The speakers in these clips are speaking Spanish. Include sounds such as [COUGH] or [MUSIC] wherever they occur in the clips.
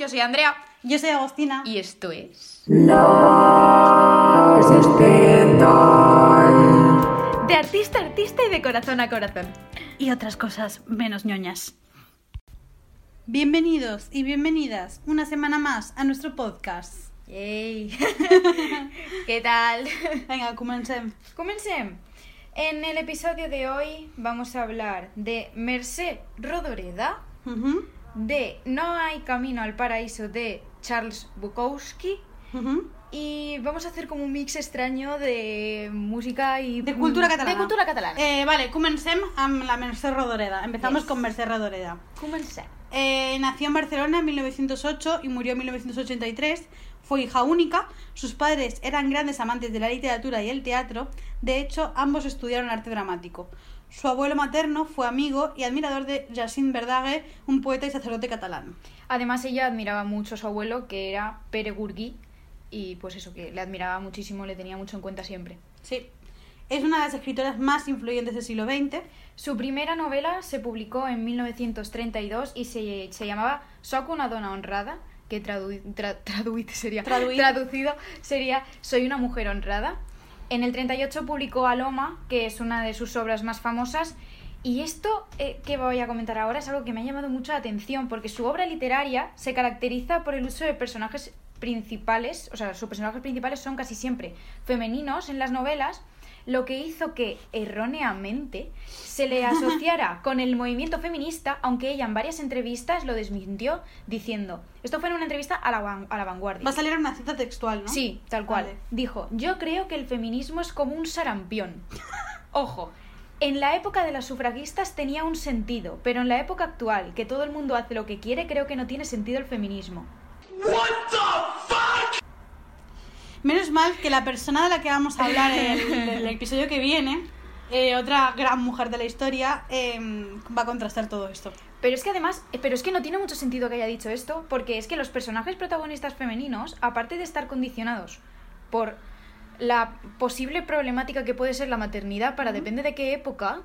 Yo soy Andrea Yo soy Agostina. y esto es Las de artista a artista y de corazón a corazón. Y otras cosas menos ñoñas. Bienvenidos y bienvenidas una semana más a nuestro podcast. Yay. [LAUGHS] ¿Qué tal? Venga, comencem. Comencem. En el episodio de hoy vamos a hablar de Mercè Rodoreda, Ujú, de No hay camino al paraíso de Charles Bukowski ujú. y vamos a hacer como un mix extraño de música y De cultura catalana. De cultura catalana. Eh, vale, comencem amb la Mercè Rodoreda. Empezamos Yes. con Mercè Rodoreda. Comencem. Eh, nació en Barcelona en 1908 y murió en 1983. Fue hija única. Sus padres eran grandes amantes de la literatura y el teatro. De hecho, ambos estudiaron arte dramático. Su abuelo materno fue amigo y admirador de Jacint Verdaguer, un poeta y sacerdote catalán. Además, ella admiraba mucho a su abuelo, que era Pere Gurgui, y pues eso, que le admiraba muchísimo, le tenía mucho en cuenta siempre. Sí. Es una de las escritoras más influyentes del siglo XX. Su primera novela se publicó en 1932 y se, se llamaba Soc una dona honrada, que tradu- tra- [LAUGHS] sería, traducido sería Soy una mujer honrada. En el 38 publicó Aloma, que es una de sus obras más famosas. Y esto eh, que voy a comentar ahora es algo que me ha llamado mucho la atención, porque su obra literaria se caracteriza por el uso de personajes principales, o sea, sus personajes principales son casi siempre femeninos en las novelas, lo que hizo que erróneamente se le asociara [LAUGHS] con el movimiento feminista, aunque ella en varias entrevistas lo desmintió diciendo, esto fue en una entrevista a la, van- a la vanguardia. Va a salir una cita textual, ¿no? Sí, tal cual. Vale. Dijo, yo creo que el feminismo es como un sarampión. [LAUGHS] Ojo, en la época de las sufragistas tenía un sentido, pero en la época actual, que todo el mundo hace lo que quiere, creo que no tiene sentido el feminismo. Menos mal que la persona de la que vamos a hablar en el, [LAUGHS] episodio que viene, eh, otra gran mujer de la historia, eh, va a contrastar todo esto. Pero es que además, eh, pero es que no tiene mucho sentido que haya dicho esto, porque es que los personajes protagonistas femeninos, aparte de estar condicionados por la posible problemática que puede ser la maternidad para depende de qué época,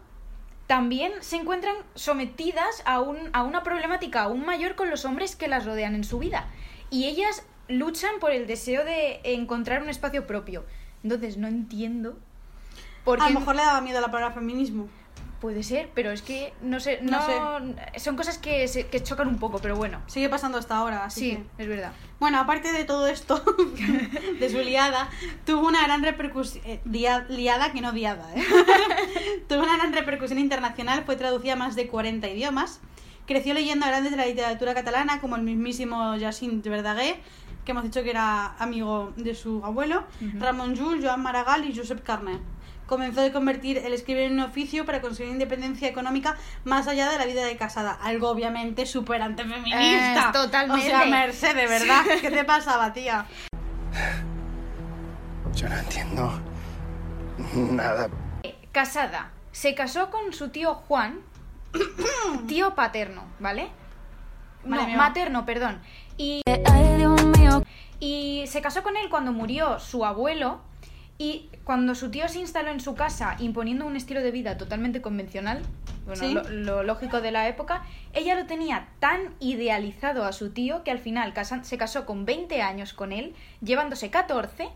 también se encuentran sometidas a, un, a una problemática aún mayor con los hombres que las rodean en su vida. Y ellas luchan por el deseo de encontrar un espacio propio. Entonces, no entiendo por A qué... lo mejor le daba miedo la palabra feminismo. Puede ser, pero es que no sé, No no, son cosas que, se- que chocan un poco, pero bueno. Sigue pasando hasta ahora, así Sí, que... es verdad. Bueno, aparte de todo esto, [LAUGHS] de su liada, tuvo una gran repercusión... liada que no diada, ¿eh? [LAUGHS] tuvo una gran repercusión internacional, fue traducida a más de 40 idiomas. Creció leyendo a grandes de la literatura catalana, como el mismísimo Jacint Verdaguer, que hemos dicho que era amigo de su abuelo, Ujú. Ramon Llull, Joan Maragall y Josep Carner. Comenzó a convertir el escribir en un oficio para conseguir independencia económica más allá de la vida de casada. Algo obviamente súper antifeminista. Eh, totalmente. O sea, Merced, de verdad. ¿Qué te pasaba, tía? Yo no entiendo nada. Casada. Se casó con su tío Juan, [COUGHS] tío paterno, ¿vale? No, mía. materno, perdón. Y, y se casó con él cuando murió su abuelo y cuando su tío se instaló en su casa imponiendo un estilo de vida totalmente convencional, bueno, Sí. lo, lo lógico de la época, ella lo tenía tan idealizado a su tío que al final casan- se casó con 20 años con él, llevándose 14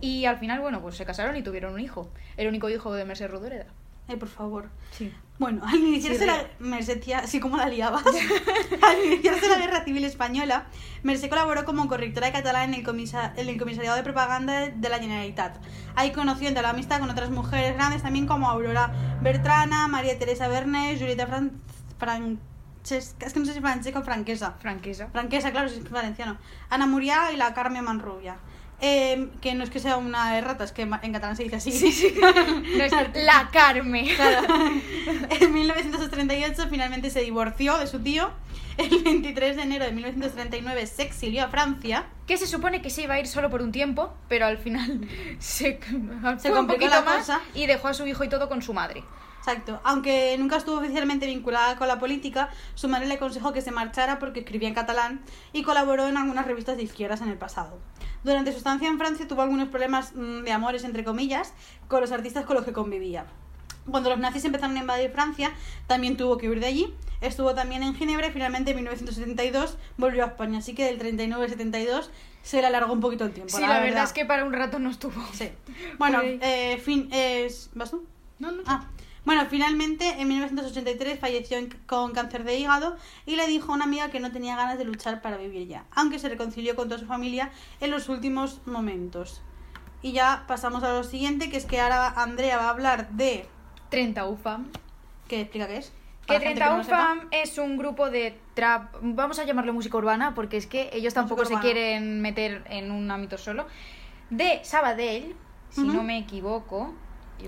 y al final, bueno, pues se casaron y tuvieron un hijo, el único hijo de Merced Rodoreda. Ay, por favor. Sí. Bueno, [LAUGHS] al iniciarse Sí, la... ríe. Merced, tía, sí, como la liabas. [LAUGHS] al iniciarse la Guerra Civil Española, Merced colaboró como correctora de catalán en el, comisa- en el Comisariado de Propaganda de la Generalitat. Ahí conoció entre la amistad con otras mujeres grandes también como Aurora Bertrana, María Teresa Bernes, Julieta Fran... Francesca... Es que no sé si francesca o franquesa. Franquesa. Franquesa, claro, es valenciano. Ana Muriá y la Carmen Manrubia. Eh, que no es que sea una errata, es que en catalán se dice así. Sí, sí. [LAUGHS] No es la Carme. Claro. [LAUGHS] En 1938 finalmente se divorció de su tío. El 23 de enero de 1939 se exilió a Francia. Que se supone que se iba a ir solo por un tiempo, pero al final [LAUGHS] se, un complicó poquito la más cosa. y dejó a su hijo y todo con su madre. Exacto. Aunque nunca estuvo oficialmente vinculada con la política, su madre le aconsejó que se marchara porque escribía en catalán y colaboró en algunas revistas de izquierdas en el pasado. Durante su estancia en Francia tuvo algunos problemas mm, de amores, entre comillas, con los artistas con los que convivía. Cuando los nazis empezaron a invadir Francia, también tuvo que huir de allí. Estuvo también en Ginebra y finalmente en 1972 volvió a España. Así que del 39 al 72 se le alargó un poquito el tiempo. Sí, la, verdad. es que para un rato no estuvo. Sí. Bueno, [LAUGHS] eh, fin, es... ¿vas tú? No, no. Ah, bueno, finalmente en 1983 falleció con cáncer de hígado y le dijo a una amiga que no tenía ganas de luchar para vivir ya, aunque se reconcilió con toda su familia en los últimos momentos. Y ya pasamos a lo siguiente, que es que ahora Andrea va a hablar de... 30 UFAM. ¿Qué explica qué es? Que Para la gente 30 no lo sepa. UFAM es un grupo de trap, vamos a llamarlo música urbana, porque es que ellos tampoco se quieren meter en un ámbito solo. De Sabadell, si no me equivoco.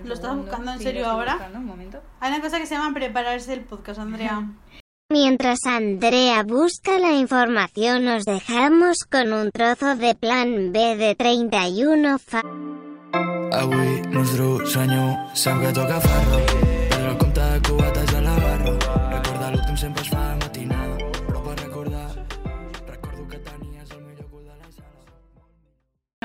¿Lo estás buscando en sí, serio ahora? buscando, un momento. Hay una cosa que se llama prepararse el podcast, Andrea. Mientras Andrea busca la información nos dejamos con un trozo de plan B de 31 fa... Avui nostre senyor sap que toca ferro Prendre el compte de la barra Recordar l'últim sempre es fa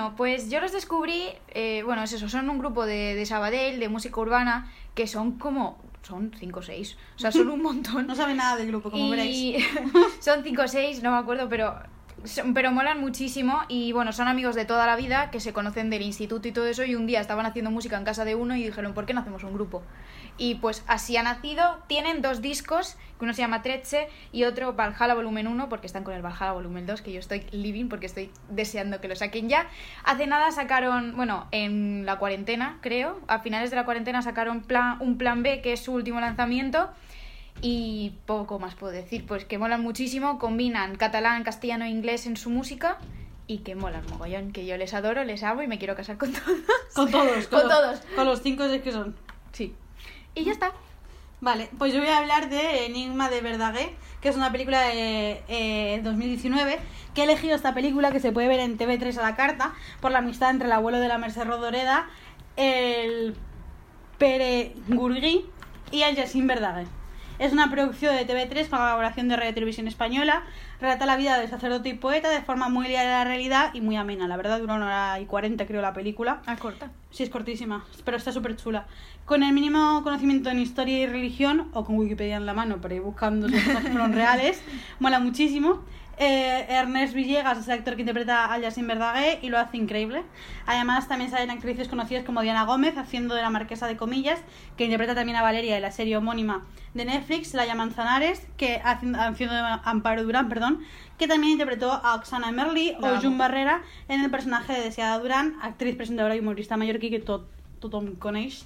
Bueno, pues yo los descubrí, eh, bueno, es eso, son un grupo de, de Sabadell, de música urbana, que son como, son 5 o 6, o sea, son un [LAUGHS] montón. No sabe nada del grupo, como veréis. y [LAUGHS] son 5 o 6, no me acuerdo, pero, pero molan muchísimo y bueno, son amigos de toda la vida que se conocen del instituto y todo eso y un día estaban haciendo música en casa de uno y dijeron, ¿por qué no hacemos un grupo? Y pues así ha nacido, tienen dos discos, que uno se llama Treche y otro Valhalla Volumen 1, porque están con el Valhalla Volumen 2, que yo estoy living porque estoy deseando que lo saquen ya. Hace nada sacaron, bueno, en la cuarentena, creo, a finales de la cuarentena sacaron plan, un plan B, que es su último lanzamiento. Y poco más puedo decir, pues que molan muchísimo, combinan catalán, castellano e inglés en su música y que molan mogollón, que yo les adoro, les amo y me quiero casar con todos. Con todos, [LAUGHS] Con los- todos. Con los cinco es que son. Sí. Y ya está. Vale, pues yo voy a hablar de Enigma de Verdaguer, que es una película de eh, 2019, que he elegido esta película que se puede ver en TV3 a la carta, por la amistad entre el abuelo de la Merced Rodoreda, el Pere Gurgui y el Yassin Verdaguer. Es una producción de TV3 con colaboración de Radio Televisión Española. Relata la vida del sacerdote y poeta de forma muy ligada a la realidad y muy amena. La verdad, dura una hora y cuarenta, creo, la película. Ah, corta. Sí, es cortísima, pero está súper chula. Con el mínimo conocimiento en historia y religión, o con Wikipedia en la mano para ir buscando si cosas fueron reales, mola muchísimo. Eh, Ernest Villegas es el actor que interpreta a Yassin Verdaguer y lo hace increíble. Además, también salen actrices conocidas como Diana Gómez, haciendo de la Marquesa de Comillas, que interpreta también a Valeria en la serie homónima de Netflix, Laia Manzanares, que haciendo, de Amparo Durán, perdón, que también interpretó a Oxana Merli o. Jun Barrera en el personaje de Deseada Durán, actriz, presentadora y humorista mallorquí que to- tothom coneix.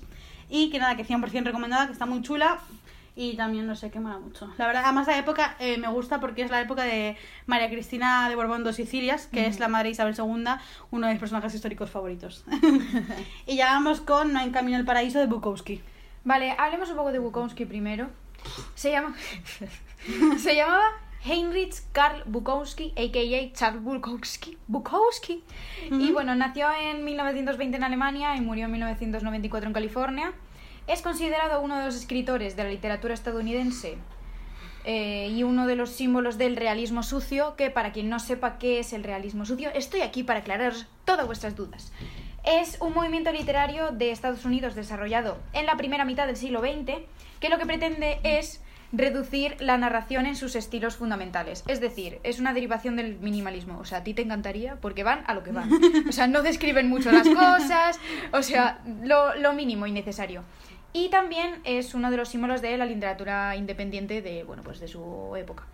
Y que nada, que 100% recomendada, que está muy chula y también no sé qué mola mucho. La verdad, además la época eh, me gusta porque es la época de María Cristina de Borbón dos Sicilias, que es la madre de Isabel II, uno de mis personajes históricos favoritos. [LAUGHS] [LAUGHS] y ya vamos con No hay camino al paraíso de Bukowski. Vale, hablemos un poco de Bukowski primero. Se llama. [LAUGHS] se llamaba Heinrich Karl Bukowski, a.k.a. Charles Bukowski. Bukowski. Y bueno, nació en 1920 en Alemania y murió en 1994 en California. Es considerado uno de los escritores de la literatura estadounidense eh, y uno de los símbolos del realismo sucio, que para quien no sepa qué es el realismo sucio, estoy aquí para aclararos todas vuestras dudas. Es un movimiento literario de Estados Unidos desarrollado en la primera mitad del siglo XX, que lo que pretende es reducir la narración en sus estilos fundamentales. Es decir, es una derivación del minimalismo. O sea, a ti te encantaría porque van a lo que van. O sea, no describen mucho las [LAUGHS] cosas, o sea, lo, lo mínimo y necesario. Y también es uno de los símbolos de la literatura independiente de, bueno, pues de su época.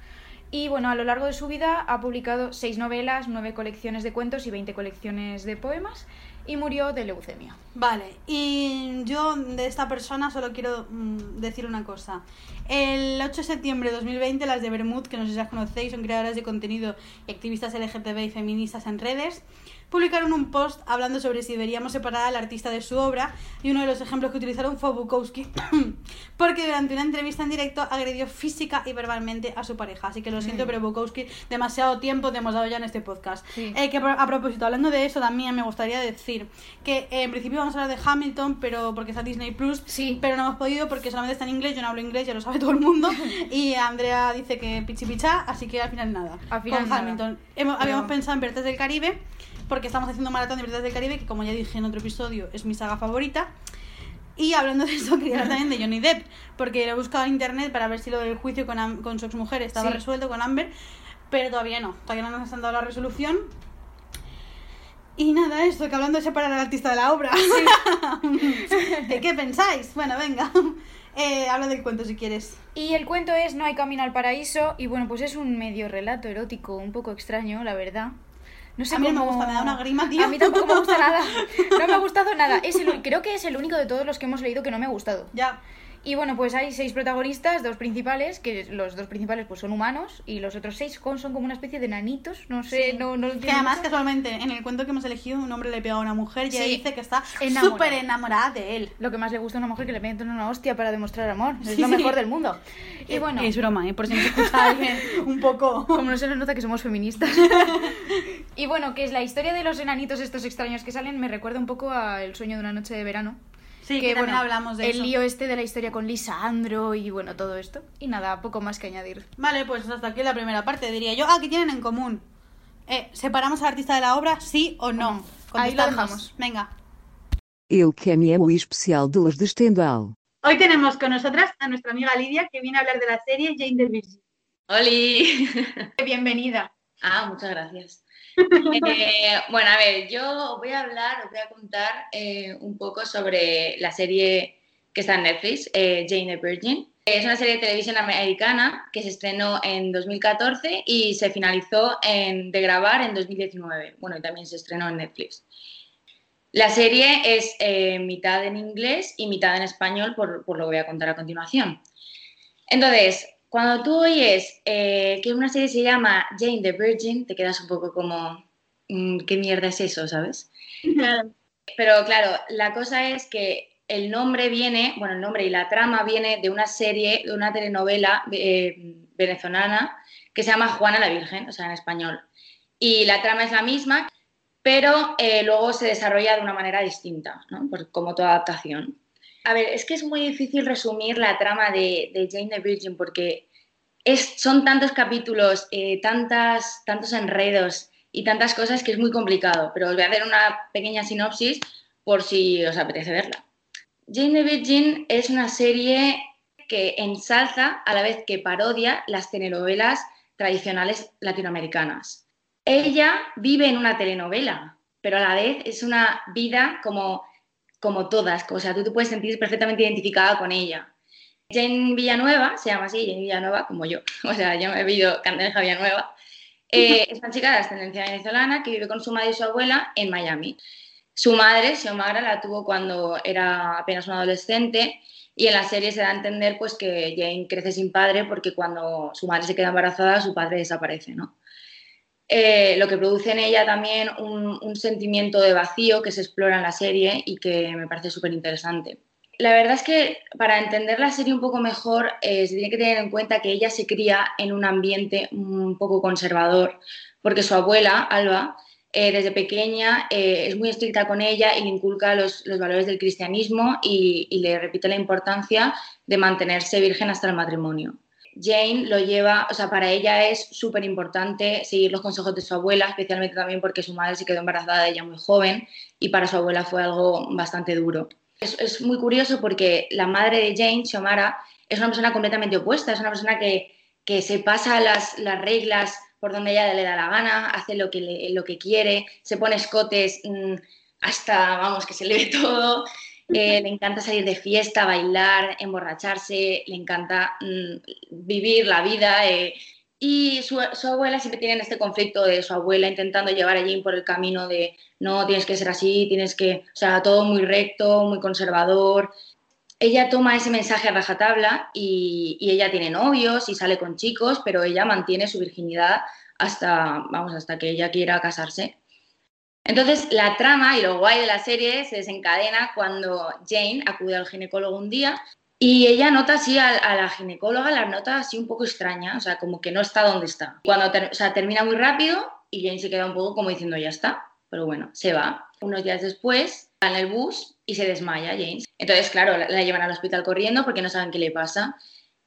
Y bueno, a lo largo de su vida ha publicado seis novelas, nueve colecciones de cuentos y 20 colecciones de poemas y murió de leucemia. Vale, y yo de esta persona solo quiero mm, decir una cosa. El 8 de septiembre de 2020, las de Bermud, que no sé si las conocéis, son creadoras de contenido y activistas LGTB y feministas en redes, publicaron un post hablando sobre si deberíamos separar al artista de su obra y uno de los ejemplos que utilizaron fue Bukowski, [CLEARS THROAT] porque durante una entrevista en directo agredió física y verbalmente a su pareja. Así que lo siento, pero Bukowski, demasiado tiempo te hemos dado ya en este podcast. Sí. Eh, que a propósito, hablando de eso, también me gustaría decir que eh, en principio vamos a hablar de Hamilton, pero porque está Disney Plus, Sí. pero no hemos podido porque solamente está en inglés, yo no hablo inglés, ya lo sabe [LAUGHS] todo el mundo, [LAUGHS] y Andrea dice que pichi picha, así que al final nada. Al final Con nada. Hamilton. Hemos- Pero- Habíamos pensado en Piratas del Caribe, porque estamos haciendo maratón de Piratas del Caribe, que como ya dije en otro episodio, es mi saga favorita. Y hablando de eso, [LAUGHS] quería hablar también de Johnny Depp, porque lo he buscado en internet para ver si lo del juicio con, Am- con su exmujer estaba Sí. resuelto con Amber, pero todavía no, todavía no nos han dado la resolución. Y nada, esto, que hablando de separar al artista de la obra. [LAUGHS] ¿De qué pensáis? Bueno, venga, [LAUGHS] eh, habla del cuento si quieres. Y el cuento es No hay camino al paraíso y bueno, pues es un medio relato erótico un poco extraño, la verdad. No sé A mí no me gusta, me da una grima, tío. A mí tampoco me gusta [LAUGHS] nada. No me ha gustado nada. Es el- creo que es el único de todos los que hemos leído que no me ha gustado. Ya, Y bueno, pues hay seis protagonistas, dos principales, que los dos principales pues son humanos y los otros seis con- son como una especie de nanitos, no sé, Sí. no, no que además mucho. casualmente en el cuento que hemos elegido un hombre le pega a una mujer y ella Sí. dice que está súper enamorada de él. Lo que más le gusta a una mujer que le meten una hostia para demostrar amor. Es Sí, lo mejor del mundo. Y bueno, Es broma, ¿eh? por si nos [LAUGHS] escucha alguien un poco... como no se nos nota que somos feministas. [LAUGHS] y bueno, que es la historia de los enanitos estos extraños que salen me recuerda un poco a El sueño de una noche de verano. Sí, que, también hablamos de el eso. lío este de la historia con Lisandro y bueno, todo esto. Y nada, poco más que añadir. Vale, pues hasta aquí la primera parte, diría yo. Ah, ¿qué tienen en común? Eh, ¿Separamos al artista de la obra, sí o no? Ahí lo dejamos. Venga. Eu que é o especial de las de Stendhal. Hoy tenemos con nosotras a nuestra amiga Lidia, que viene a hablar de la serie Jane the Virgin. ¡Holi! Bienvenida. Ah, muchas gracias. Eh, bueno, a ver, yo voy a hablar, os voy a contar eh, un poco sobre la serie que está en Netflix, eh, Jane the Virgin. Es una serie de televisión americana que se estrenó en 2014 y se finalizó en- de grabar en 2019. Bueno, y también se estrenó en Netflix. La serie es eh, mitad en inglés y mitad en español, por, por lo que voy a contar a continuación. Entonces, cuando tú oyes eh, que una serie se llama Jane the Virgin, te quedas un poco como, mm, ¿qué mierda es eso, sabes? Pero claro, la cosa es que el nombre viene, bueno, el nombre y la trama viene de una serie, de una telenovela eh, venezolana que se llama Juana la Virgen, o sea, en español. Y la trama es la misma, pero eh, luego se desarrolla de una manera distinta, ¿no? Pues como toda adaptación. A ver, es que es muy difícil resumir la trama de, de Jane the Virgin porque es, son tantos capítulos, eh, tantas, tantos enredos y tantas cosas que es muy complicado, pero os voy a hacer una pequeña sinopsis por si os apetece verla. Jane the Virgin es una serie que ensalza a la vez que parodia las telenovelas tradicionales latinoamericanas. Ella vive en una telenovela, pero a la vez es una vida como, como todas, o sea, tú te puedes sentir perfectamente identificada con ella. Jane Villanueva, se llama así, Jane Villanueva, como yo, [LAUGHS] o sea, yo me he vivido Candeleja Villanueva, eh, [LAUGHS] es una chica de ascendencia venezolana que vive con su madre y su abuela en Miami. Su madre, Xiomara, la tuvo cuando era apenas una adolescente y en la serie se da a entender pues, que Jane crece sin padre porque cuando su madre se queda embarazada, su padre desaparece, ¿no? Eh, lo que produce en ella también un, un, sentimiento de vacío que se explora en la serie y que me parece súper interesante. La verdad es que para entender la serie un poco mejor eh, se tiene que tener en cuenta que ella se cría en un ambiente un poco conservador, porque su abuela, Alba, eh, desde pequeña eh, es muy estricta con ella y le inculca los, los valores del cristianismo y, y, le repite la importancia de mantenerse virgen hasta el matrimonio. Jane lo lleva, o sea, para ella es súper importante seguir los consejos de su abuela, especialmente también porque su madre se quedó embarazada de ella muy joven y para su abuela fue algo bastante duro. Es, es muy curioso porque la madre de Jane, Xiomara, es una persona completamente opuesta, es una persona que, que se pasa las, las reglas por donde ella le da la gana, hace lo que, le, lo que quiere, se pone escotes mmm, hasta, vamos, que se le ve [LAUGHS] todo, eh, le encanta salir de fiesta, bailar, emborracharse, le encanta mmm, vivir la vida. Eh, y su, su, abuela siempre tiene este conflicto de su abuela intentando llevar a Jane por el camino de no, tienes que ser así, tienes que, o sea, todo muy recto, muy conservador. Ella toma ese mensaje a rajatabla y, y ella tiene novios y sale con chicos, pero ella mantiene su virginidad hasta, vamos, hasta que ella quiera casarse. Entonces, la trama y lo guay de la serie se desencadena cuando Jane acude al ginecólogo un día y ella nota así a, la ginecóloga, la nota así un poco extraña, o sea, como que no está donde está. Cuando o sea, termina muy rápido y Jane se queda un poco como diciendo ya está, pero bueno, se va. Unos días después, va en el bus y se desmaya Jane. Entonces, claro, la, llevan al hospital corriendo porque no saben qué le pasa.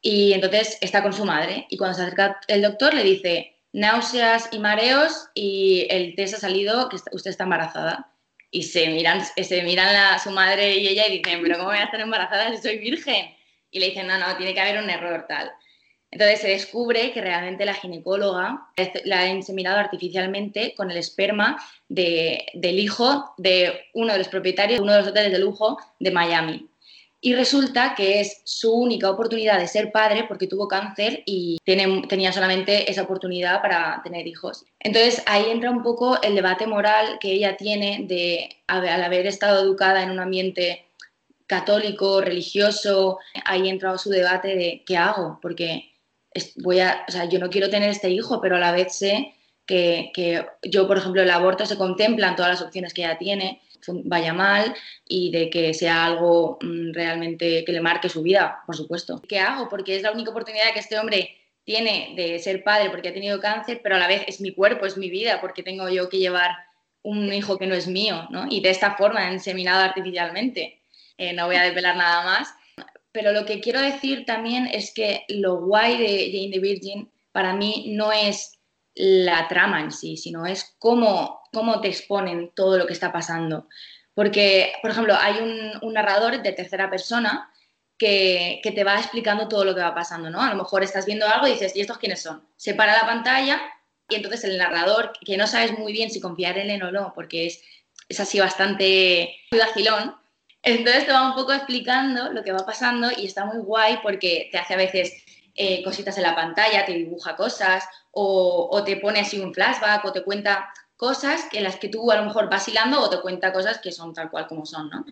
Y entonces está con su madre y cuando se acerca el doctor le dice náuseas y mareos y el test ha salido que usted está embarazada. y se miran, se miran su madre y ella y dicen, pero ¿cómo voy a estar embarazada si soy virgen? Y le dicen, no, no, tiene que haber un error tal. Entonces se descubre que realmente la ginecóloga la ha inseminado artificialmente con el esperma de, del hijo de uno de los propietarios de uno de los hoteles de lujo de Miami. Y resulta que es su única oportunidad de ser padre porque tuvo cáncer y tiene, tenía solamente esa oportunidad para tener hijos. Entonces ahí entra un poco el debate moral que ella tiene de al haber estado educada en un ambiente católico, religioso, ahí entra su debate de qué hago, porque voy a, o sea, yo no quiero tener este hijo, pero a la vez sé que, que yo, por ejemplo, el aborto se contempla en todas las opciones que ella tiene vaya mal y de que sea algo mm, realmente que le marque su vida, por supuesto. ¿Qué hago? Porque es la única oportunidad que este hombre tiene de ser padre porque ha tenido cáncer, pero a la vez es mi cuerpo, es mi vida, porque tengo yo que llevar un hijo que no es mío, ¿no? Y de esta forma, inseminado artificialmente. Eh, no voy a desvelar nada más. Pero lo que quiero decir también es que lo guay de Jane the Virgin para mí no es la trama en sí, sino es cómo, cómo te exponen todo lo que está pasando. Porque, por ejemplo, hay un, narrador de tercera persona que, te va explicando todo lo que va pasando, ¿no? A lo mejor estás viendo algo y dices, ¿y estos quiénes son? Se para la pantalla y entonces el narrador, que no sabes muy bien si confiar en él o no, porque es, es así bastante vacilón, entonces te va un poco explicando lo que va pasando y está muy guay porque te hace a veces eh, cositas en la pantalla, te dibuja cosas o, te pone así un flashback o te cuenta cosas que las que tú a lo mejor vas hilando o te cuenta cosas que son tal cual como son, ¿no?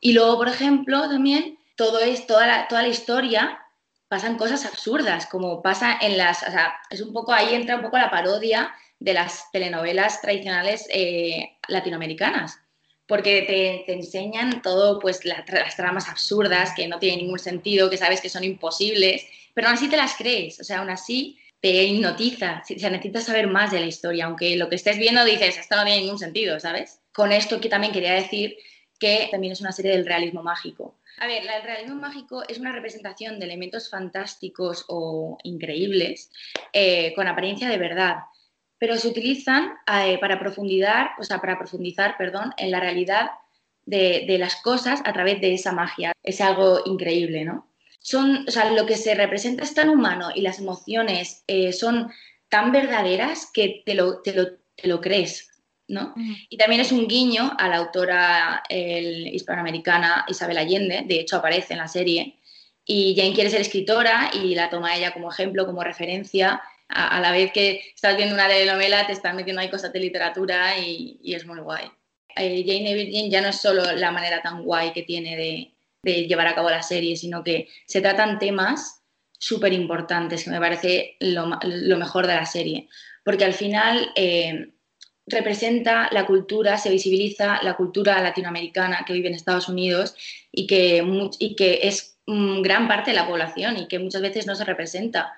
Y luego, por ejemplo, también todo es, toda la, toda la historia pasan cosas absurdas, como pasa en las, o sea, es un poco, ahí entra un poco la parodia de las telenovelas tradicionales eh, latinoamericanas porque te, enseñan todo, pues las tramas absurdas que no tienen ningún sentido, que sabes que son imposibles, pero aún así te las crees, o sea, aún así te hipnotiza, o sea, necesitas saber más de la historia, aunque lo que estés viendo dices, esto no tiene ningún sentido, ¿sabes? Con esto que también quería decir que también es una serie del realismo mágico. A ver, el realismo mágico es una representación de elementos fantásticos o increíbles eh, con apariencia de verdad pero se utilizan eh, para, profundizar, o sea, para profundizar perdón, en la realidad de, las cosas a través de esa magia. Es algo increíble, ¿no? Son, o sea, lo que se representa es tan humano y las emociones eh, son tan verdaderas que te lo, te lo, crees, ¿no? Y también es un guiño a la autora hispanoamericana Isabel Allende, de hecho aparece en la serie, y Jane quiere ser escritora y la toma ella como ejemplo, como referencia, a, la vez que estás viendo una telenovela, te están metiendo ahí cosas de literatura y, es muy guay. Eh, Jane Virgin ya no es solo la manera tan guay que tiene de, llevar a cabo la serie, sino que se tratan temas súper importantes, que me parece lo, mejor de la serie. Porque al final eh, representa la cultura, se visibiliza la cultura latinoamericana que vive en Estados Unidos y que, y que es gran parte de la población y que muchas veces no se representa.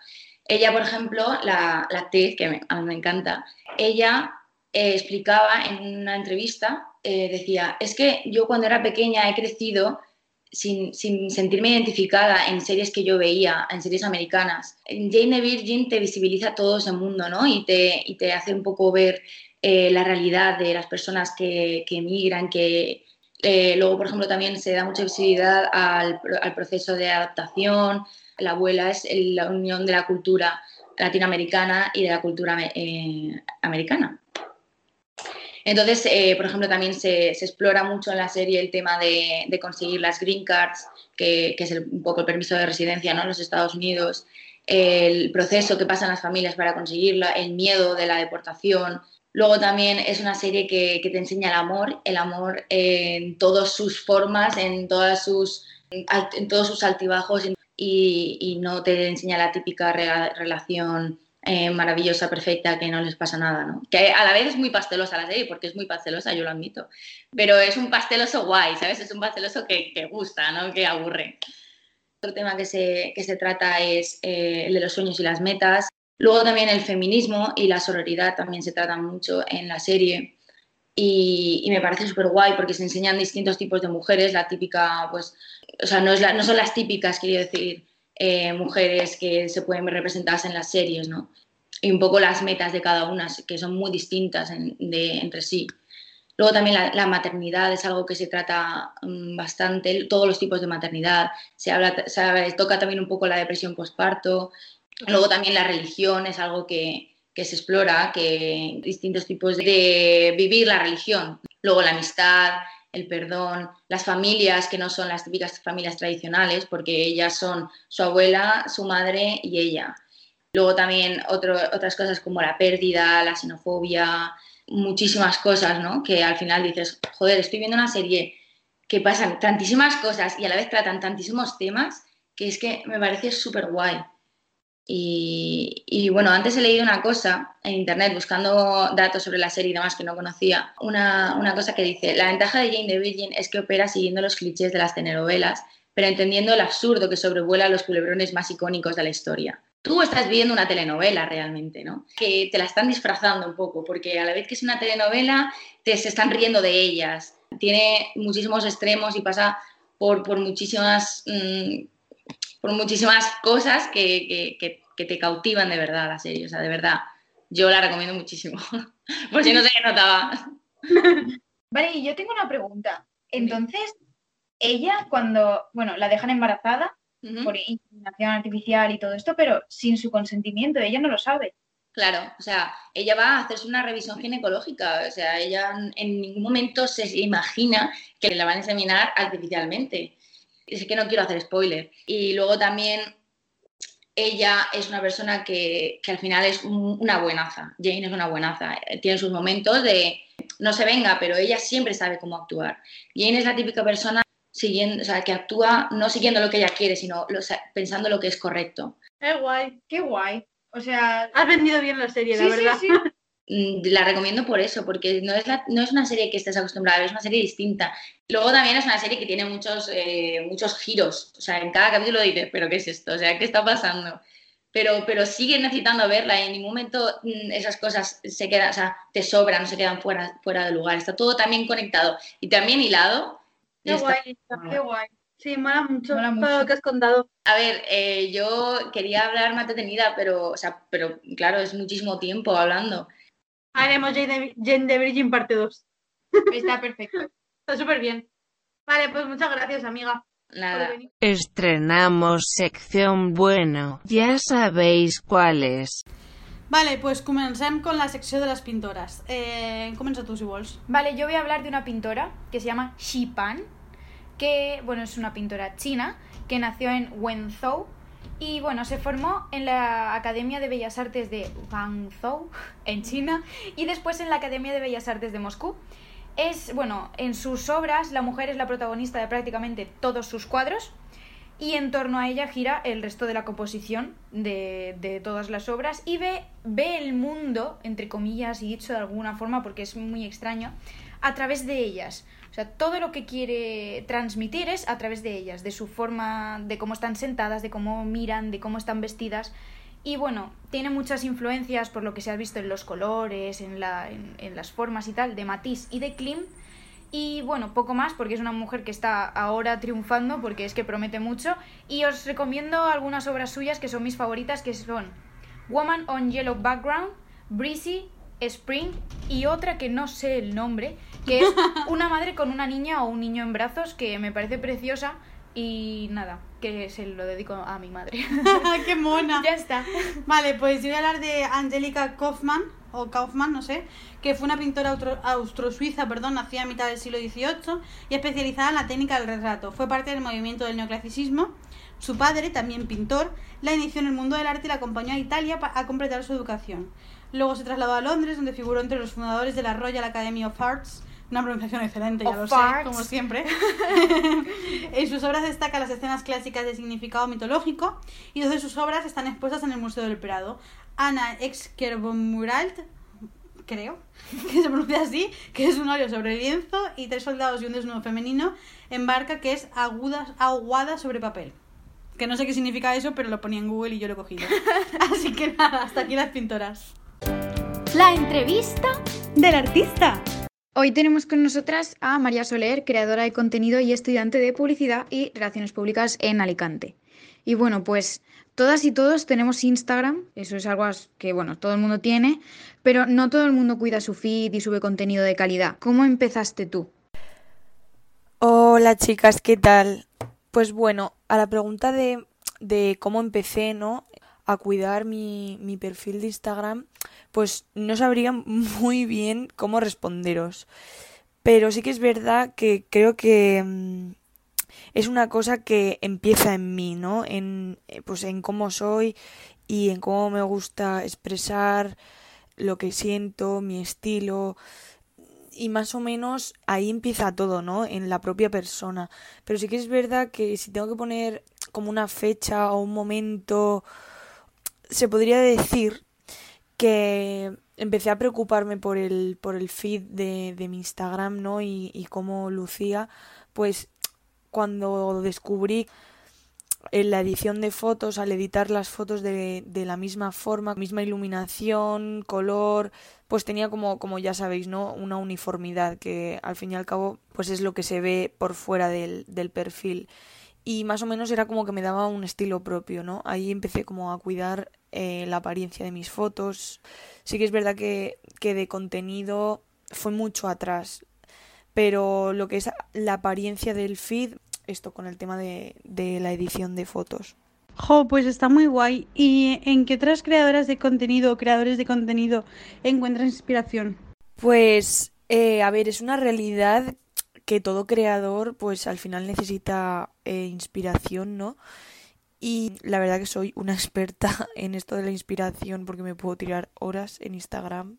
Ella, por ejemplo, la, actriz, que a mí me encanta, ella eh, explicaba en una entrevista, eh, decía, es que yo cuando era pequeña he crecido sin, sentirme identificada en series que yo veía, en series americanas. Jane Virgin te visibiliza todo ese mundo, ¿no? Y te, y te hace un poco ver eh, la realidad de las personas que, que emigran, que luego, por ejemplo, también se da mucha visibilidad al, al proceso de adaptación, la abuela es la unión de la cultura latinoamericana y de la cultura eh, americana. Entonces, eh, por ejemplo, también se, explora mucho en la serie el tema de, conseguir las green cards, que, es un poco el permiso de residencia ¿no? en los Estados Unidos, el proceso que pasan las familias para conseguirla, el miedo de la deportación. Luego también es una serie que, que te enseña el amor, el amor en todas sus formas, en, todas sus, en todos sus altibajos y, no te enseña la típica relación eh, maravillosa, perfecta, que no les pasa nada, ¿no? Que a la vez es muy pastelosa la serie, porque es muy pastelosa, yo lo admito, pero es un pasteloso guay, ¿sabes? Es un pasteloso que, que gusta, ¿no? Que aburre. Otro tema que se, que se trata es eh, el de los sueños y las metas. Luego también el feminismo y la sororidad también se tratan mucho en la serie. Y, y me parece súper guay porque se enseñan distintos tipos de mujeres, la típica, pues, o sea, no, son las típicas, quiero decir, eh, mujeres que se pueden ver representadas en las series, ¿no? Y un poco las metas de cada una, que son muy distintas entre sí. Luego también la, maternidad es algo que se trata mm, bastante, todos los tipos de maternidad. Se, habla, se toca también un poco la depresión postparto. Luego también la religión es algo que, que se explora, que distintos tipos de vivir la religión. Luego la amistad, el perdón, las familias que no son las típicas familias tradicionales, porque ellas son su abuela, su madre y ella. Luego también otro- otras cosas como la pérdida, la xenofobia, muchísimas cosas, ¿no? Que al final dices, joder, estoy viendo una serie que pasan tantísimas cosas y a la vez tratan tantísimos temas que es que me parece súper guay. Y, y, bueno, antes he leído una cosa en internet buscando datos sobre la serie y demás que no conocía. Una, una cosa que dice: La ventaja de Jane the Virgin es que opera siguiendo los clichés de las telenovelas, pero entendiendo el absurdo que sobrevuela los culebrones más icónicos de la historia. Tú estás viendo una telenovela realmente, ¿no? Que te la están disfrazando un poco, porque a la vez que es una telenovela, te se están riendo de ellas. Tiene muchísimos extremos y pasa por, por muchísimas. mmm, por muchísimas cosas que, que, que, que, te cautivan de verdad la serie. O sea, de verdad, yo la recomiendo muchísimo. [LAUGHS] por si no se notaba. [LAUGHS] Vale, y yo tengo una pregunta. Entonces, ella cuando, bueno, la dejan embarazada Uh -huh. por inseminación artificial y todo esto, pero sin su consentimiento, ella no lo sabe. Claro, o sea, ella va a hacerse una revisión ginecológica, o sea, ella en ningún momento se imagina que la van a inseminar artificialmente es que no quiero hacer spoiler. Y luego también ella es una persona que, que, al final es una buenaza. Jane es una buenaza. Tiene sus momentos de no se venga, pero ella siempre sabe cómo actuar. Jane es la típica persona siguiendo, o sea, que actúa no siguiendo lo que ella quiere, sino lo, pensando lo que es correcto. Qué guay. Qué guay. O sea, has vendido bien la serie, sí, la verdad. Sí, sí. La recomiendo por eso, porque no es, la, no es una serie que estés acostumbrada a ver, es una serie distinta. Luego también es una serie que tiene muchos, eh, muchos giros. O sea, en cada capítulo dices, ¿pero qué es esto? O sea, ¿qué está pasando? Pero, pero sigues necesitando verla y en ningún momento mm, esas cosas se quedan, o sea, te sobran, no se quedan fuera, fuera de lugar. Está todo también conectado y también hilado. Qué está... guay, qué guay. Sí, mola mucho, mola todo mucho. lo que has contado. A ver, eh, yo quería hablar más detenida, pero, o sea, pero claro, es muchísimo tiempo hablando. Haremos Jane de, Jane de Virgin parte 2. Está perfecto. Está súper bien. Vale, pues muchas gracias, amiga. Nada. Estrenamos sección bueno. Ya sabéis cuál es. Vale, pues comencem con la secció de les pintores. Eh, comença tu, si vols. Vale, yo voy a hablar de una pintora que se llama Xi Pan, que, bueno, es una pintora china que nació en Wenzhou y, bueno, se formó en la Academia de Bellas Artes de Guangzhou, en China, y después en la Academia de Bellas Artes de Moscú. Es, bueno, en sus obras la mujer es la protagonista de prácticamente todos sus cuadros y en torno a ella gira el resto de la composición de, de, todas las obras y ve, ve el mundo, entre comillas y dicho de alguna forma porque es muy extraño, a través de ellas. O sea, todo lo que quiere transmitir es a través de ellas, de su forma, de cómo están sentadas, de cómo miran, de cómo están vestidas. Y bueno, tiene muchas influencias por lo que se ha visto en los colores, en, la, en, las formas y tal, de Matisse y de Klim. Y bueno, poco más porque es una mujer que está ahora triunfando porque es que promete mucho. Y os recomiendo algunas obras suyas que son mis favoritas, que son Woman on Yellow Background, Breezy, Spring y otra que no sé el nombre, que es [LAUGHS] una madre con una niña o un niño en brazos que me parece preciosa. Y nada, que se lo dedico a mi madre. [LAUGHS] ¡Qué mona! ya está. Vale, pues yo voy a hablar de Angélica Kaufmann, o no sé, que fue una pintora austro-suiza, perdón, nacida a mitad del siglo XVIII y especializada en la técnica del retrato. Fue parte del movimiento del neoclasicismo. Su padre, también pintor, la inició en el mundo del arte y la acompañó a Italia a completar su educación. Luego se trasladó a Londres, donde figuró entre los fundadores de la Royal Academy of Arts, una pronunciación excelente, ya of lo sé, como siempre. [LAUGHS] en sus obras destacan las escenas clásicas de significado mitológico y dos de sus obras están expuestas en el Museo del Prado. Ana Exkervomuralt, creo, que se pronuncia así, que es un óleo sobre lienzo y tres soldados y un desnudo femenino en barca que es aguda, aguada sobre papel. Que no sé qué significa eso, pero lo ponía en Google y yo lo he cogido. [LAUGHS] Así que nada, hasta aquí las pintoras. La entrevista del artista. Hoy tenemos con nosotras a María Soler, creadora de contenido y estudiante de publicidad y relaciones públicas en Alicante. Y bueno, pues todas y todos tenemos Instagram, eso es algo que, bueno, todo el mundo tiene, pero no todo el mundo cuida su feed y sube contenido de calidad. ¿Cómo empezaste tú? Hola chicas, ¿qué tal? Pues bueno, a la pregunta de, de cómo empecé, ¿no? A cuidar mi, mi perfil de Instagram, pues no sabría muy bien cómo responderos. Pero sí que es verdad que creo que mm, es una cosa que empieza en mí, ¿no? En, eh, pues en cómo soy y en cómo me gusta expresar lo que siento, mi estilo y más o menos ahí empieza todo, ¿no? En la propia persona. Pero sí que es verdad que si tengo que poner como una fecha o un momento, se podría decir que empecé a preocuparme por el, por el feed de, de mi Instagram, ¿no? Y, y cómo lucía, pues cuando descubrí en la edición de fotos, al editar las fotos de, de la misma forma, misma iluminación, color, pues tenía como, como ya sabéis, ¿no? Una uniformidad que al fin y al cabo, pues es lo que se ve por fuera del, del perfil. Y más o menos era como que me daba un estilo propio, ¿no? Ahí empecé como a cuidar eh, la apariencia de mis fotos. Sí que es verdad que, que de contenido fue mucho atrás. Pero lo que es la apariencia del feed, esto con el tema de, de la edición de fotos. Jo, pues está muy guay. ¿Y en qué otras creadoras de contenido o creadores de contenido encuentras inspiración? Pues, eh, a ver, es una realidad que todo creador, pues al final necesita eh, inspiración, ¿no? Y la verdad que soy una experta [LAUGHS] en esto de la inspiración porque me puedo tirar horas en Instagram.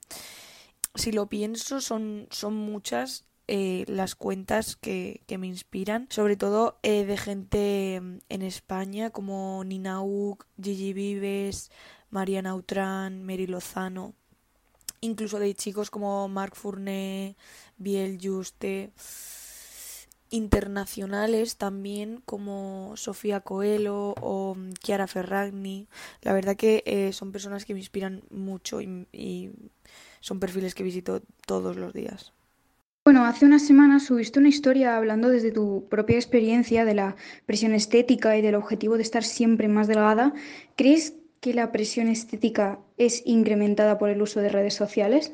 Si lo pienso, son, son muchas eh, las cuentas que, que me inspiran, sobre todo eh, de gente mm, en España como Nina Uk, Gigi Vives, Mariana Utrán, Mary Lozano, incluso de chicos como Marc Fournet, Biel Juste, internacionales también como Sofía Coelho o mm, Chiara Ferragni. La verdad que eh, son personas que me inspiran mucho y, y son perfiles que visito todos los días. Bueno, hace unas semanas subiste una historia hablando desde tu propia experiencia de la presión estética y del objetivo de estar siempre más delgada. ¿Crees que la presión estética es incrementada por el uso de redes sociales?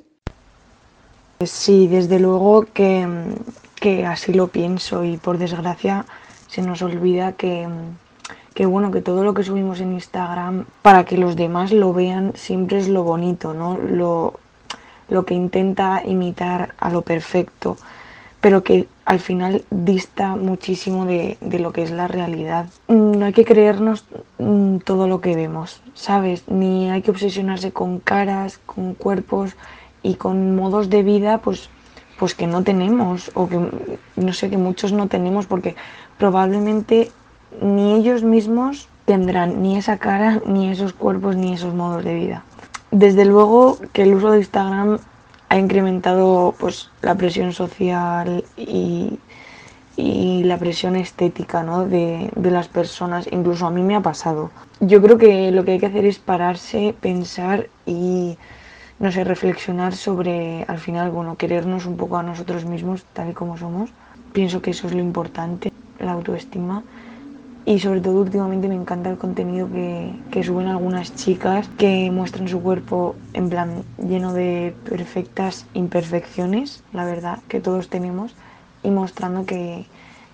Sí, desde luego que, que así lo pienso y por desgracia se nos olvida que, que bueno, que todo lo que subimos en Instagram para que los demás lo vean siempre es lo bonito, ¿no? Lo, lo que intenta imitar a lo perfecto, pero que al final dista muchísimo de, de lo que es la realidad. No hay que creernos mm, todo lo que vemos, ¿sabes? Ni hay que obsesionarse con caras, con cuerpos y con modos de vida, pues, pues que no tenemos, o que no sé, que muchos no tenemos, porque probablemente ni ellos mismos tendrán ni esa cara, [LAUGHS] ni esos cuerpos, ni esos modos de vida. Desde luego que el uso de Instagram ha incrementado pues la presión social y, y la presión estética ¿no? de, de, las personas. Incluso a mí me ha pasado. Yo creo que lo que hay que hacer es pararse, pensar y no sé, reflexionar sobre al final, bueno, querernos un poco a nosotros mismos tal y como somos. Pienso que eso es lo importante, la autoestima y sobre todo últimamente me encanta el contenido que, que, suben algunas chicas que muestran su cuerpo en plan lleno de perfectas imperfecciones, la verdad, que todos tenemos, y mostrando que,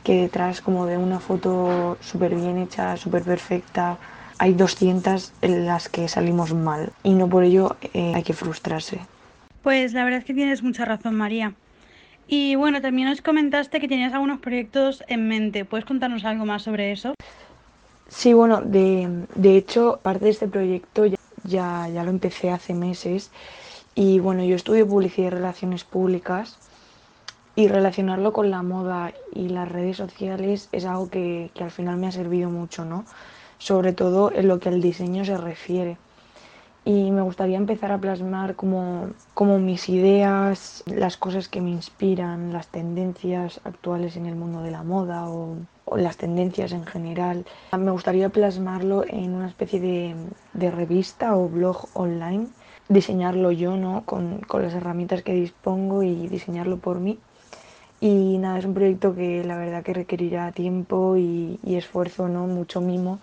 que detrás como de una foto súper bien hecha, súper perfecta, hay 200 en las que salimos mal y no por ello eh, hay que frustrarse. Pues la verdad es que tienes mucha razón, María. Y bueno, también nos comentaste que tenías algunos proyectos en mente. ¿Puedes contarnos algo más sobre eso? Sí, bueno, de, de hecho, parte de este proyecto ya, ya, ya, lo empecé hace meses. Y bueno, yo estudio publicidad y relaciones públicas. Y relacionarlo con la moda y las redes sociales es algo que, que al final me ha servido mucho, ¿no? Sobre todo en lo que al diseño se refiere y me gustaría empezar a plasmar como, como, mis ideas, las cosas que me inspiran, las tendencias actuales en el mundo de la moda o, las tendencias en general. Me gustaría plasmarlo en una especie de, de revista o blog online, diseñarlo yo ¿no? con, con las herramientas que dispongo y diseñarlo por mí. Y nada, es un proyecto que la verdad que requerirá tiempo y, y esfuerzo, ¿no? mucho mimo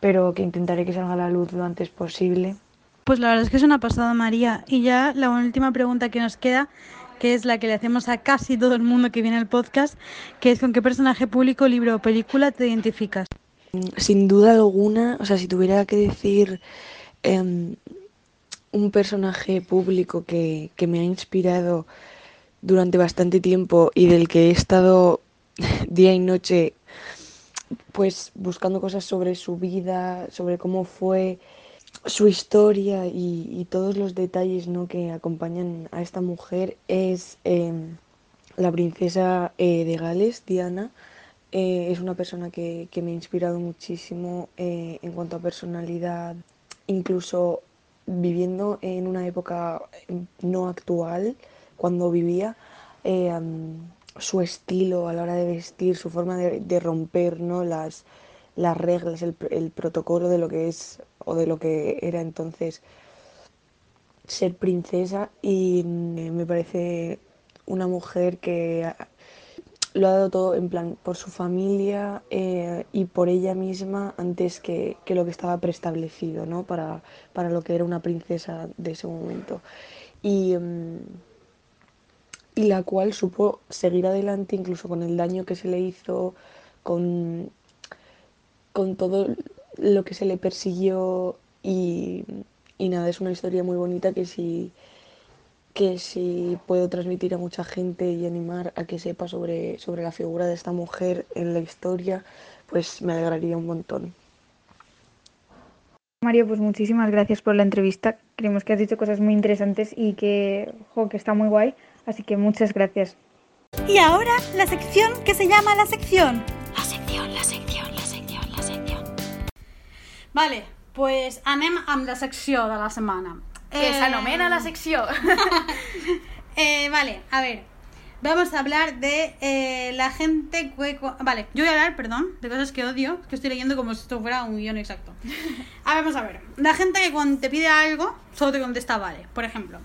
pero que intentaré que salga a la luz lo antes posible. Pues la verdad es que es una pasada, María. Y ya la última pregunta que nos queda, que es la que le hacemos a casi todo el mundo que viene al podcast, que es con qué personaje público, libro o película te identificas. Sin duda alguna, o sea, si tuviera que decir em, un personaje público que, que me ha inspirado durante bastante tiempo y del que he estado [LAUGHS] día y noche pues buscando cosas sobre su vida, sobre cómo fue su historia y, y todos los detalles ¿no? que acompañan a esta mujer es em, la princesa eh, de Gales, Diana. Eh, es una persona que, que me ha inspirado muchísimo eh, en cuanto a personalidad, incluso viviendo en una época no actual, cuando vivía, su estilo a la hora de vestir, su forma de, de romper ¿no? las, las reglas, el, el protocolo de lo que es o de lo que era entonces ser princesa y mm, me parece una mujer que lo ha dado todo en plan por su familia eh, y por ella misma antes que, que lo que estaba preestablecido ¿no? para, para lo que era una princesa de ese momento. Y, mm, y la cual supo seguir adelante incluso con el daño que se le hizo, con, con todo lo que se le persiguió y, y nada, es una historia muy bonita que si, que si puedo transmitir a mucha gente y animar a que sepa sobre, sobre la figura de esta mujer en la historia, pues me alegraría un montón. Mario, pues muchísimas gracias por la entrevista. Creemos que has dicho cosas muy interesantes y que, jo, que está muy guay. Así que muchas gracias. Y ahora la sección que se llama la sección. La sección, la sección, la sección, la sección. Vale, pues anem amb la secció de la setmana. Que s'anomena la secció. [LAUGHS] Eh, vale, a ver. Vamos a hablar de eh, la gente que... Vale, yo voy a hablar, perdón, de cosas que odio, que estoy leyendo como si esto fuera un guion exacto. A [LAUGHS] ver, vamos a ver. La gente que cuando te pide algo, solo te contesta vale. Por ejemplo,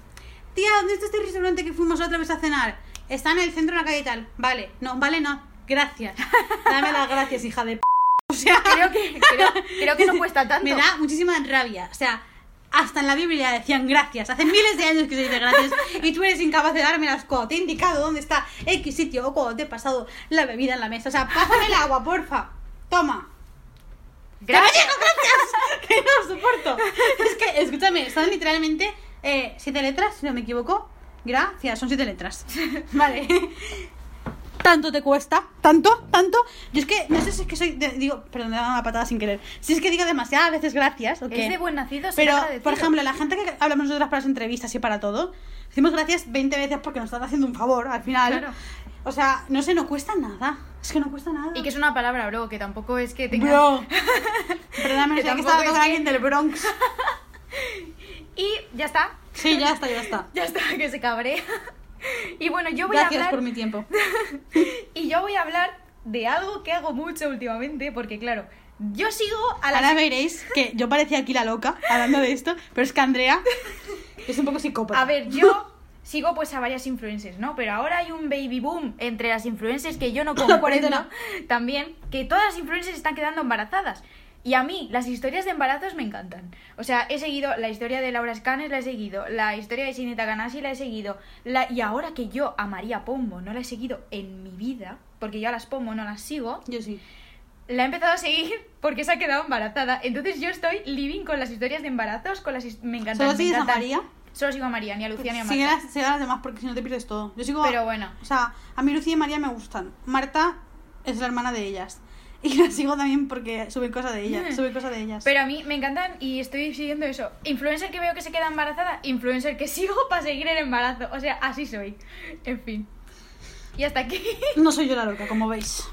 tía, ¿dónde está este restaurante que fuimos otra vez a cenar? Está en el centro de la calle y tal. Vale, no, vale, no. Gracias. [LAUGHS] Dame las gracias, hija de p. O sea, [LAUGHS] Creo que, creo, creo que no [LAUGHS] cuesta tanto. me da muchísima rabia. O sea, hasta en la Biblia decían gracias. Hace miles de años que se dice gracias. Y tú eres incapaz de dármelas cuando te he indicado dónde está X sitio o cuando te he pasado la bebida en la mesa. O sea, pásame el agua, porfa. Toma. Gracias. ¡Que no gracias! ¡Que no soporto! Es que, escúchame, son literalmente eh, siete letras, si no me equivoco. Gracias, son siete letras. [LAUGHS] Vale. Tanto te cuesta, tanto, tanto. Yo es que, no sé si es que soy. de- digo, perdón, me da una patada sin querer. Si es que digo demasiadas veces gracias. ¿o qué? Es de buen nacido Pero, por ejemplo, la gente que hablamos nosotras para las entrevistas y para todo, decimos gracias 20 veces porque nos están haciendo un favor al final. Claro. O sea, no sé, no cuesta nada. Es que no cuesta nada. Y que es una palabra, bro, que tampoco es que tenga... Bro. [LAUGHS] Perdóname, Que sé que estaba es con alguien del Bronx. [LAUGHS] Y ya está. Sí, ya está, ya está. [LAUGHS] Ya está, que se cabre. [LAUGHS] Y bueno, yo voy a Gracias hablar... por mi tiempo. [LAUGHS] Y yo voy a hablar de algo que hago mucho últimamente, porque claro, yo sigo a la... Ahora veréis que yo parecía aquí la loca hablando de esto, pero es que Andrea es un poco psicópata. A ver, yo sigo pues a varias influencers, ¿no? Pero ahora hay un baby boom entre las influencers que yo no [COUGHS] comprendo también, que todas las influencers están quedando embarazadas. Y a mí las historias de embarazos me encantan. O sea, he seguido la historia de Laura Scanes, la he seguido, la historia de Sinita Ganassi la he seguido, la... y ahora que yo a María Pombo no la he seguido en mi vida, porque yo a las Pombo no las sigo, Yo sí. la he empezado a seguir [LAUGHS] porque se ha quedado embarazada. Entonces yo estoy living con las historias de embarazos, con las me encantan. ¿Solo sigues a. María? Solo sigo a María, ni a Lucía ni a Marta. Sigue las, sigue a las demás porque si no te pierdes todo. Yo sigo. a- Pero bueno. O sea, a mí Lucía y María me gustan. Marta es la hermana de ellas. Y la sigo también porque suben cosas de ellas. Suben cosas de ellas. Pero a mí me encantan y estoy siguiendo eso. Influencer que veo que se queda embarazada, influencer que sigo para seguir el embarazo. O sea, así soy. En fin. Y hasta aquí. [LAUGHS] No soy yo la loca, como veis.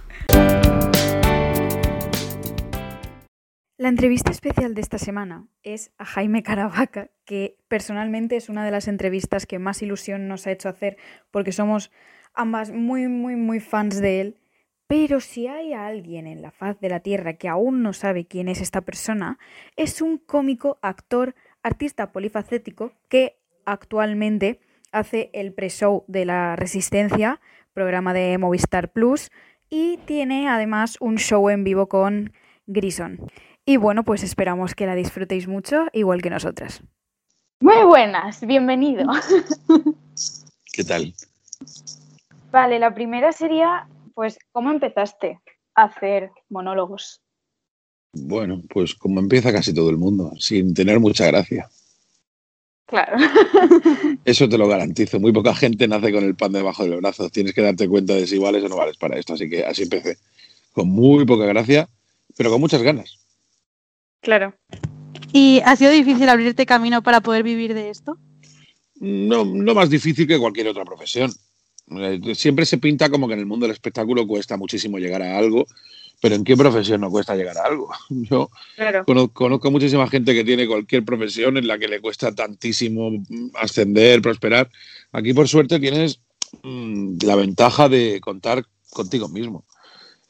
La entrevista especial de esta semana es a Jaime Caravaca, que personalmente es una de las entrevistas que más ilusión nos ha hecho hacer porque somos ambas muy, muy, muy fans de él. Pero si hay alguien en la faz de la Tierra que aún no sabe quién es esta persona, es un cómico, actor, artista polifacético que actualmente hace el pre-show de la Resistencia, programa de Movistar Plus, y tiene además un show en vivo con Grison. Y bueno, pues esperamos que la disfrutéis mucho, igual que nosotras. Muy buenas, bienvenido. ¿Qué tal? Vale, la primera sería, pues, ¿cómo empezaste a hacer monólogos? Bueno, pues como empieza casi todo el mundo, sin tener mucha gracia. Claro. [LAUGHS] Eso te lo garantizo. Muy poca gente nace con el pan debajo de los brazos. Tienes que darte cuenta de si vales o no vales para esto. Así que así empecé. Con muy poca gracia, pero con muchas ganas. Claro. ¿Y ha sido difícil abrirte camino para poder vivir de esto? No, no más difícil que cualquier otra profesión. Eh, Siempre se pinta como que en el mundo del espectáculo cuesta muchísimo llegar a algo, pero ¿en qué profesión no cuesta llegar a algo? [LAUGHS] Yo Claro. conozco muchísima gente que tiene cualquier profesión en la que le cuesta tantísimo mm, ascender, prosperar. Aquí, por suerte, tienes mm, la ventaja de contar contigo mismo.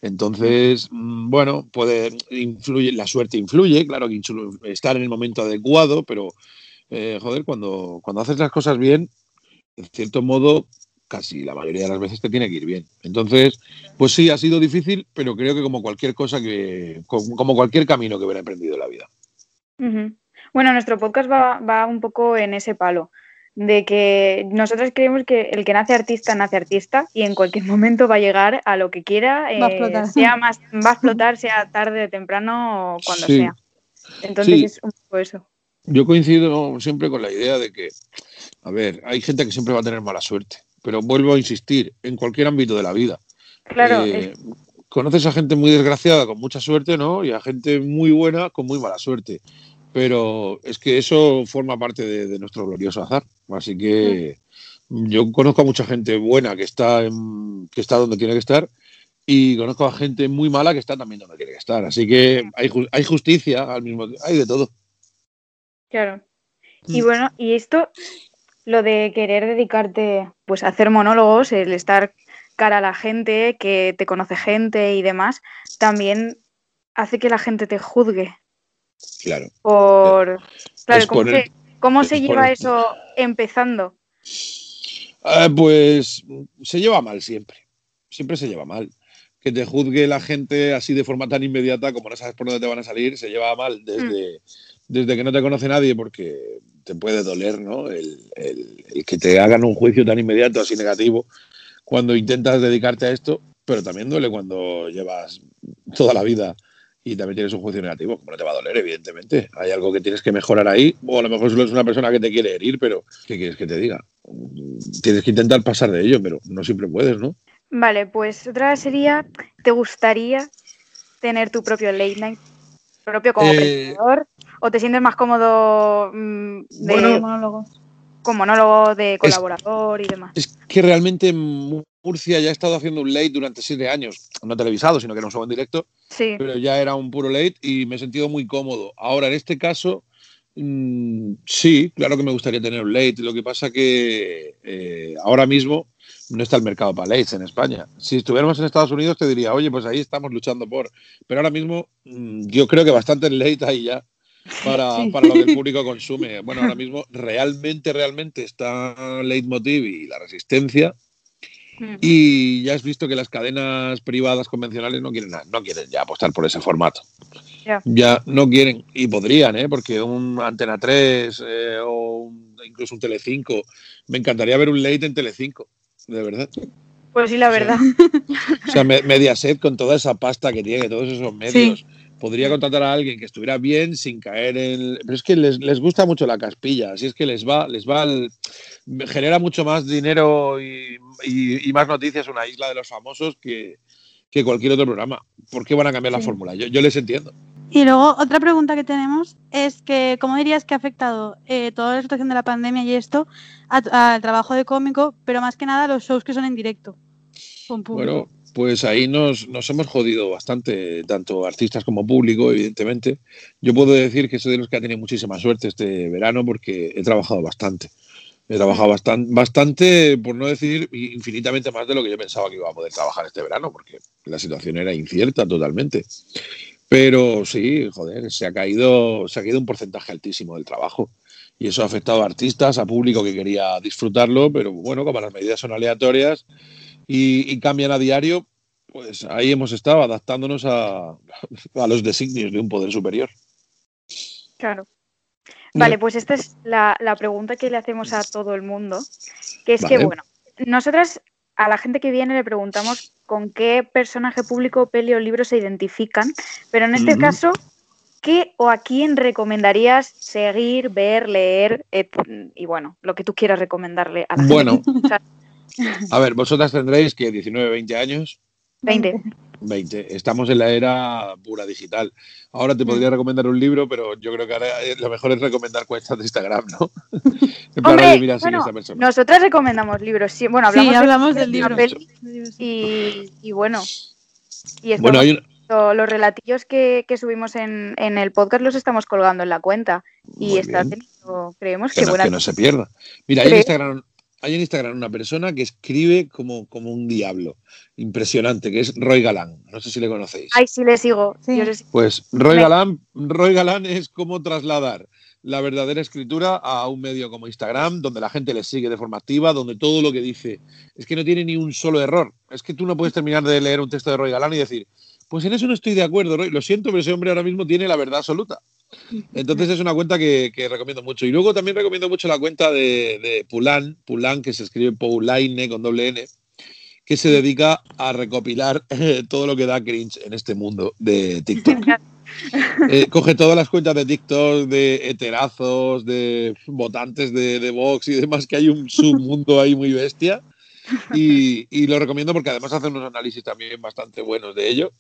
Entonces, mm, bueno, puede influye, la suerte influye, claro que estar en el momento adecuado, pero eh, joder, cuando, cuando haces las cosas bien, en cierto modo, casi la mayoría de las veces te tiene que ir bien. Entonces, pues sí, ha sido difícil, pero creo que como cualquier cosa que, como cualquier camino que hubiera emprendido en la vida. Bueno, nuestro podcast va, va un poco en ese palo, de que nosotros creemos que el que nace artista, nace artista y en cualquier [LAUGHS] momento va a llegar a lo que quiera, Va a eh, explotar. sea [LAUGHS] más, va a explotar, sea tarde, temprano o cuando Sí. sea. Entonces Sí. es un poco eso. Yo coincido siempre con la idea de que, a ver, hay gente que siempre va a tener mala suerte, pero vuelvo a insistir, en cualquier ámbito de la vida. Claro, Eh, Conoces a gente muy desgraciada con mucha suerte, ¿no? Y a gente muy buena con muy mala suerte. Pero es que eso forma parte de, de nuestro glorioso azar. Así que yo conozco a mucha gente buena que está, en- que está donde tiene que estar y conozco a gente muy mala que está también donde tiene que estar. Así que hay, hay justicia al mismo tiempo, hay de todo. Claro. Y Mm. bueno, y esto, lo de querer dedicarte pues a hacer monólogos, el estar cara a la gente, que te conoce gente y demás, también hace que la gente te juzgue Claro. por... Claro, es ¿cómo, cómo se lleva eso empezando? Ah, pues se lleva mal siempre. Siempre se lleva mal. Que te juzgue la gente así de forma tan inmediata como no sabes por dónde te van a salir, se lleva mal desde, desde que no te conoce nadie porque te puede doler, ¿no? El, el- el que te hagan un juicio tan inmediato, así negativo, cuando intentas dedicarte a esto, pero también duele cuando llevas toda la vida y también tienes un juicio negativo, como no te va a doler, evidentemente. Hay algo que tienes que mejorar ahí, o a lo mejor solo es una persona que te quiere herir, pero ¿qué quieres que te diga? Tienes que intentar pasar de ello, pero no siempre puedes, ¿no? Vale, pues otra sería, ¿te gustaría tener tu propio late night? ¿Propio como Eh, presentador? ¿O te sientes más cómodo mm, de Bueno, monólogo? Con monólogo de colaborador y demás. Es que realmente en Murcia ya he estado haciendo un late durante siete años, no televisado, sino que era un show en directo, Sí. pero ya era un puro late y me he sentido muy cómodo. Ahora, en este caso, mm, sí, claro que me gustaría tener un late. Lo que pasa que eh, ahora mismo no está el mercado para lates en España. Si estuviéramos en Estados Unidos te diría, oye, pues ahí estamos luchando por. Pero ahora mismo mm, yo creo que bastante late ahí ya para, Sí. para lo que el [LAUGHS] público consume. Bueno, ahora mismo realmente, realmente está Leitmotiv y la resistencia. Y ya has visto que las cadenas privadas convencionales no quieren, no quieren ya apostar por ese formato. Ya. Ya no quieren, y podrían, ¿eh? porque un Antena 3 eh, o un- incluso un Telecinco, me encantaría ver un late en Telecinco, de verdad. Pues sí, la verdad. O sea, Me- Mediaset con toda esa pasta que tiene, todos esos medios, podría contratar a alguien que estuviera bien sin caer en... Pero es que les, les gusta mucho la caspilla, así es que les va, les va el- genera mucho más dinero y, y- y más noticias una isla de los famosos que, que cualquier otro programa. ¿Por qué van a cambiar la Sí. fórmula? Yo, yo les entiendo. Y luego otra pregunta que tenemos es que ¿cómo dirías que ha afectado eh, toda la situación de la pandemia y esto al trabajo de cómico, pero más que nada a los shows que son en directo? Con público? Bueno, pues ahí nos, nos hemos jodido bastante, tanto artistas como público, evidentemente. Yo puedo decir que soy de los que ha tenido muchísima suerte este verano porque he trabajado bastante. He trabajado bastante, bastante, por no decir infinitamente más de lo que yo pensaba que iba a poder trabajar este verano, porque la situación era incierta totalmente. Pero sí, joder, se ha caído, se ha caído un porcentaje altísimo del trabajo. Y eso ha afectado a artistas, a público que quería disfrutarlo, pero bueno, como las medidas son aleatorias y, y cambian a diario, pues ahí hemos estado adaptándonos a, a los designios de un poder superior. Claro. Vale, pues esta es la, la pregunta que le hacemos a todo el mundo, que es que, bueno, nosotras a la gente que viene le preguntamos con qué personaje público, peli o libro se identifican, pero en este caso, ¿qué o a quién recomendarías seguir, ver, leer et- y bueno, lo que tú quieras recomendarle a la Bueno. gente? O sea, A ver, vosotras tendréis que 19, 20 años. 20. 20. Estamos en la era pura digital. Ahora te podría recomendar un libro, pero yo creo que ahora eh, lo mejor es recomendar cuentas de Instagram, ¿no? [LAUGHS] Hombre, mira, bueno, nosotras recomendamos libros, sí, bueno, hablamos, de- hablamos de del libro. y, y bueno, y Bueno, hay un- los relatillos que, que subimos en, en el podcast los estamos colgando en la cuenta y Muy está bien. teniendo, creemos que, que no, buena que no se pierda. Mira, hay en. Instagram, hay en Instagram una persona que escribe como, como un diablo. Impresionante, que es Roy Galán. No sé si le conocéis. Ay, sí le sigo. Yo le sigo. Pues Roy Galán, Roy Galán es como trasladar la verdadera escritura a un medio como Instagram, donde la gente le sigue de forma activa, donde todo lo que dice es que no tiene ni un solo error. Es que tú no puedes terminar de leer un texto de Roy Galán y decir, pues en eso no estoy de acuerdo, Roy. Lo siento, pero ese hombre ahora mismo tiene la verdad absoluta. Entonces es una cuenta que, que recomiendo mucho. Y luego también recomiendo mucho la cuenta de, de Pulan, Pulan, que se escribe Paulaine con doble N, que se dedica a recopilar eh, todo lo que da cringe en este mundo de TikTok. [LAUGHS] Eh, coge todas las cuentas de TikTok, de heterazos, de votantes de, de Vox y demás, que hay un submundo ahí muy bestia. Y, y lo recomiendo porque además hace unos análisis también bastante buenos de ello.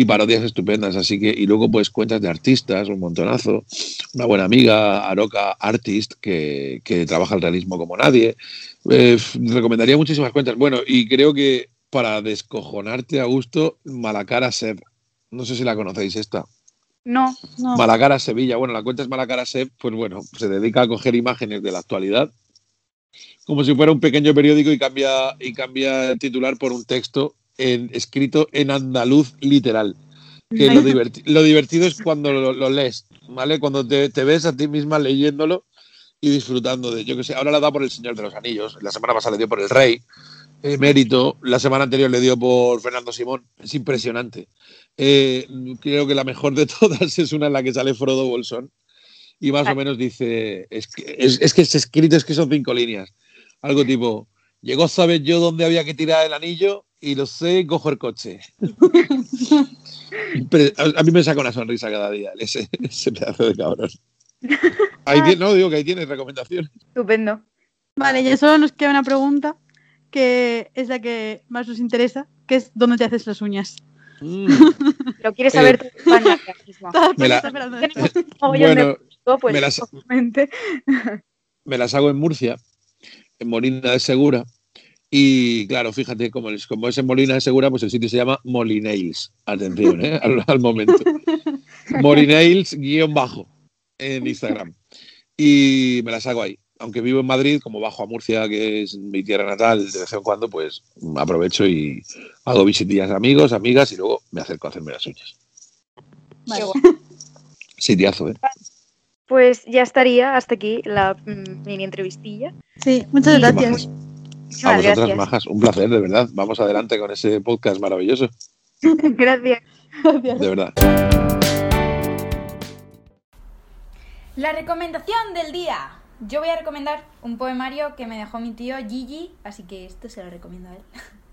Y parodias estupendas, así que, y luego pues cuentas de artistas, un montonazo. Una buena amiga, Aroka Artist, que, que trabaja el realismo como nadie. Eh, recomendaría muchísimas cuentas. Bueno, y creo que para descojonarte a gusto, Malacara Seb. No sé si la conocéis esta. No, no. Malacara Sevilla. Bueno, la cuenta es Malacara Seb, pues bueno, se dedica a coger imágenes de la actualidad como si fuera un pequeño periódico y cambia, y cambia el titular por un texto en- escrito en andaluz literal. Que lo, diverti- lo divertido es cuando lo, lo lees, ¿vale? Cuando te, te ves a ti misma leyéndolo y disfrutando de, yo que sé, ahora la da por El Señor de los Anillos, la semana pasada le dio por El Rey, Mérito, la semana anterior le dio por Fernando Simón, es impresionante. Eh, creo que la mejor de [LAUGHS] todas es una en la que sale Frodo Bolsón y más o menos dice, es que es, es que es escrito, es que son cinco líneas, algo tipo, llegó a saber yo dónde había que tirar el anillo y lo sé, cojo el coche. [LAUGHS] A, a mí me saca una sonrisa cada día ese, [LAUGHS] ese pedazo de cabrón. Ahí tiene- no, digo que ahí tienes recomendaciones. Estupendo. Vale, ya solo nos queda una pregunta que es la que más nos interesa, que es ¿dónde te haces las uñas? [LAUGHS] Lo quieres saber Eh, tú, España, mismo. Me la- Bueno, pues, me las- me las hago en Murcia, en Molina de Segura. Y claro, fíjate, como es, como es en Molina de Segura, pues el sitio se llama Molinails. Atención, ¿eh? [LAUGHS] al, al momento. [LAUGHS] Molinails guion bajo en Instagram. Y me las hago ahí. Aunque vivo en Madrid, como bajo a Murcia, que es mi tierra natal, de vez en cuando, pues aprovecho y hago visitillas a amigos, amigas y luego me acerco a hacerme las uñas. Guay. [LAUGHS] Sitiazo, ¿eh? Pues ya estaría hasta aquí la mm, mini entrevistilla. Sí, muchas Y- gracias. A Muchísimas vosotras, gracias. majas, un placer, de verdad. Vamos adelante con ese podcast maravilloso, [LAUGHS] gracias. de verdad. La recomendación del día. Yo voy a recomendar un poemario que me dejó mi tío Gigi, así que esto se lo recomiendo a él.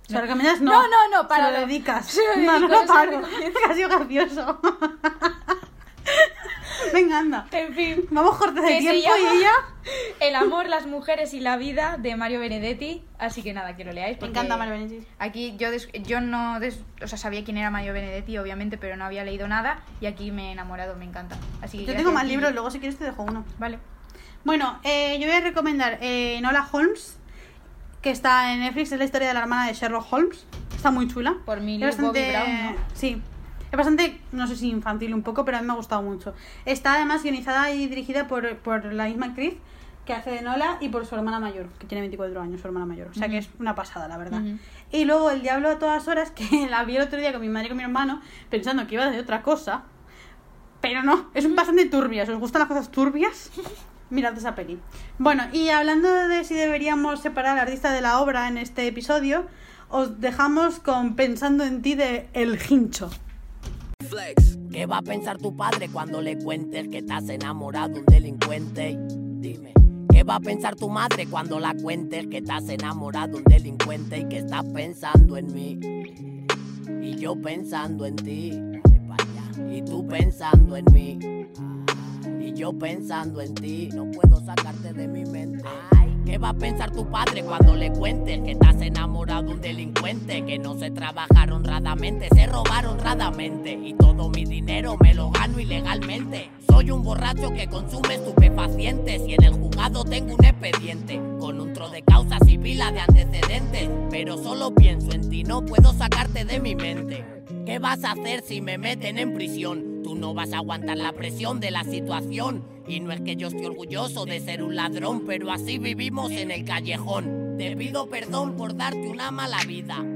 ¿Se lo recomiendas? No. No, no, no, para Se lo dedicas. se lo no, paro. recomiendo. [LAUGHS] Ha sido gracioso. [LAUGHS] Venga, anda. En fin. Vamos cortes de tiempo llama y ella. El amor, las mujeres y la vida de Mario Benedetti. Así que nada, que lo leáis. Me encanta Mario Benedetti. Aquí yo, des- yo no, des- o sea, sabía quién era Mario Benedetti, obviamente, pero no había leído nada. Y aquí me he enamorado, me encanta. Así que Yo tengo más libros, luego si quieres te dejo uno. Vale. Bueno, eh, yo voy a recomendar eh, Nola Holmes, que está en Netflix, es la historia de la hermana de Sherlock Holmes. Está muy chula. Por mi Es bastante, Bobby Brown, ¿no? Sí. Es bastante, no sé si infantil un poco, pero a mí me ha gustado mucho. Está además guionizada y dirigida por, por la misma actriz que hace de Nola y por su hermana mayor, que tiene 24 años, su hermana mayor. O sea que es una pasada, la verdad. Y luego El Diablo a todas horas, [LAUGHS] que la vi el otro día con mi madre y con mi hermano, pensando que iba de otra cosa. Pero no, es bastante turbia. Si os gustan las cosas turbias, [LAUGHS] mirad esa peli. Bueno, y hablando de si deberíamos separar al artista de la obra en este episodio, os dejamos con Pensando en ti de El Hincho. ¿Qué va a pensar tu padre cuando le cuentes que estás enamorado de un delincuente? Dime. ¿Qué va a pensar tu madre cuando la cuentes que estás enamorado de un delincuente y que estás pensando en mí? Y yo pensando en ti. Y tú pensando en mí. Y yo pensando en ti. No puedo sacarte de mi mente. ¿Qué va a pensar tu padre cuando le cuentes que estás enamorado de un delincuente? Que no se trabajar honradamente, se robar honradamente. Y todo mi dinero me lo gano ilegalmente. Soy un borracho que consume estupefacientes y en el juzgado tengo un expediente. Con un tro de causas y de antecedentes. Pero solo pienso en ti, no puedo sacarte de mi mente. ¿Qué vas a hacer si me meten en prisión? Tú no vas a aguantar la presión de la situación. Y no es que yo esté orgulloso de ser un ladrón, pero así vivimos en el callejón. Te pido perdón por darte una mala vida.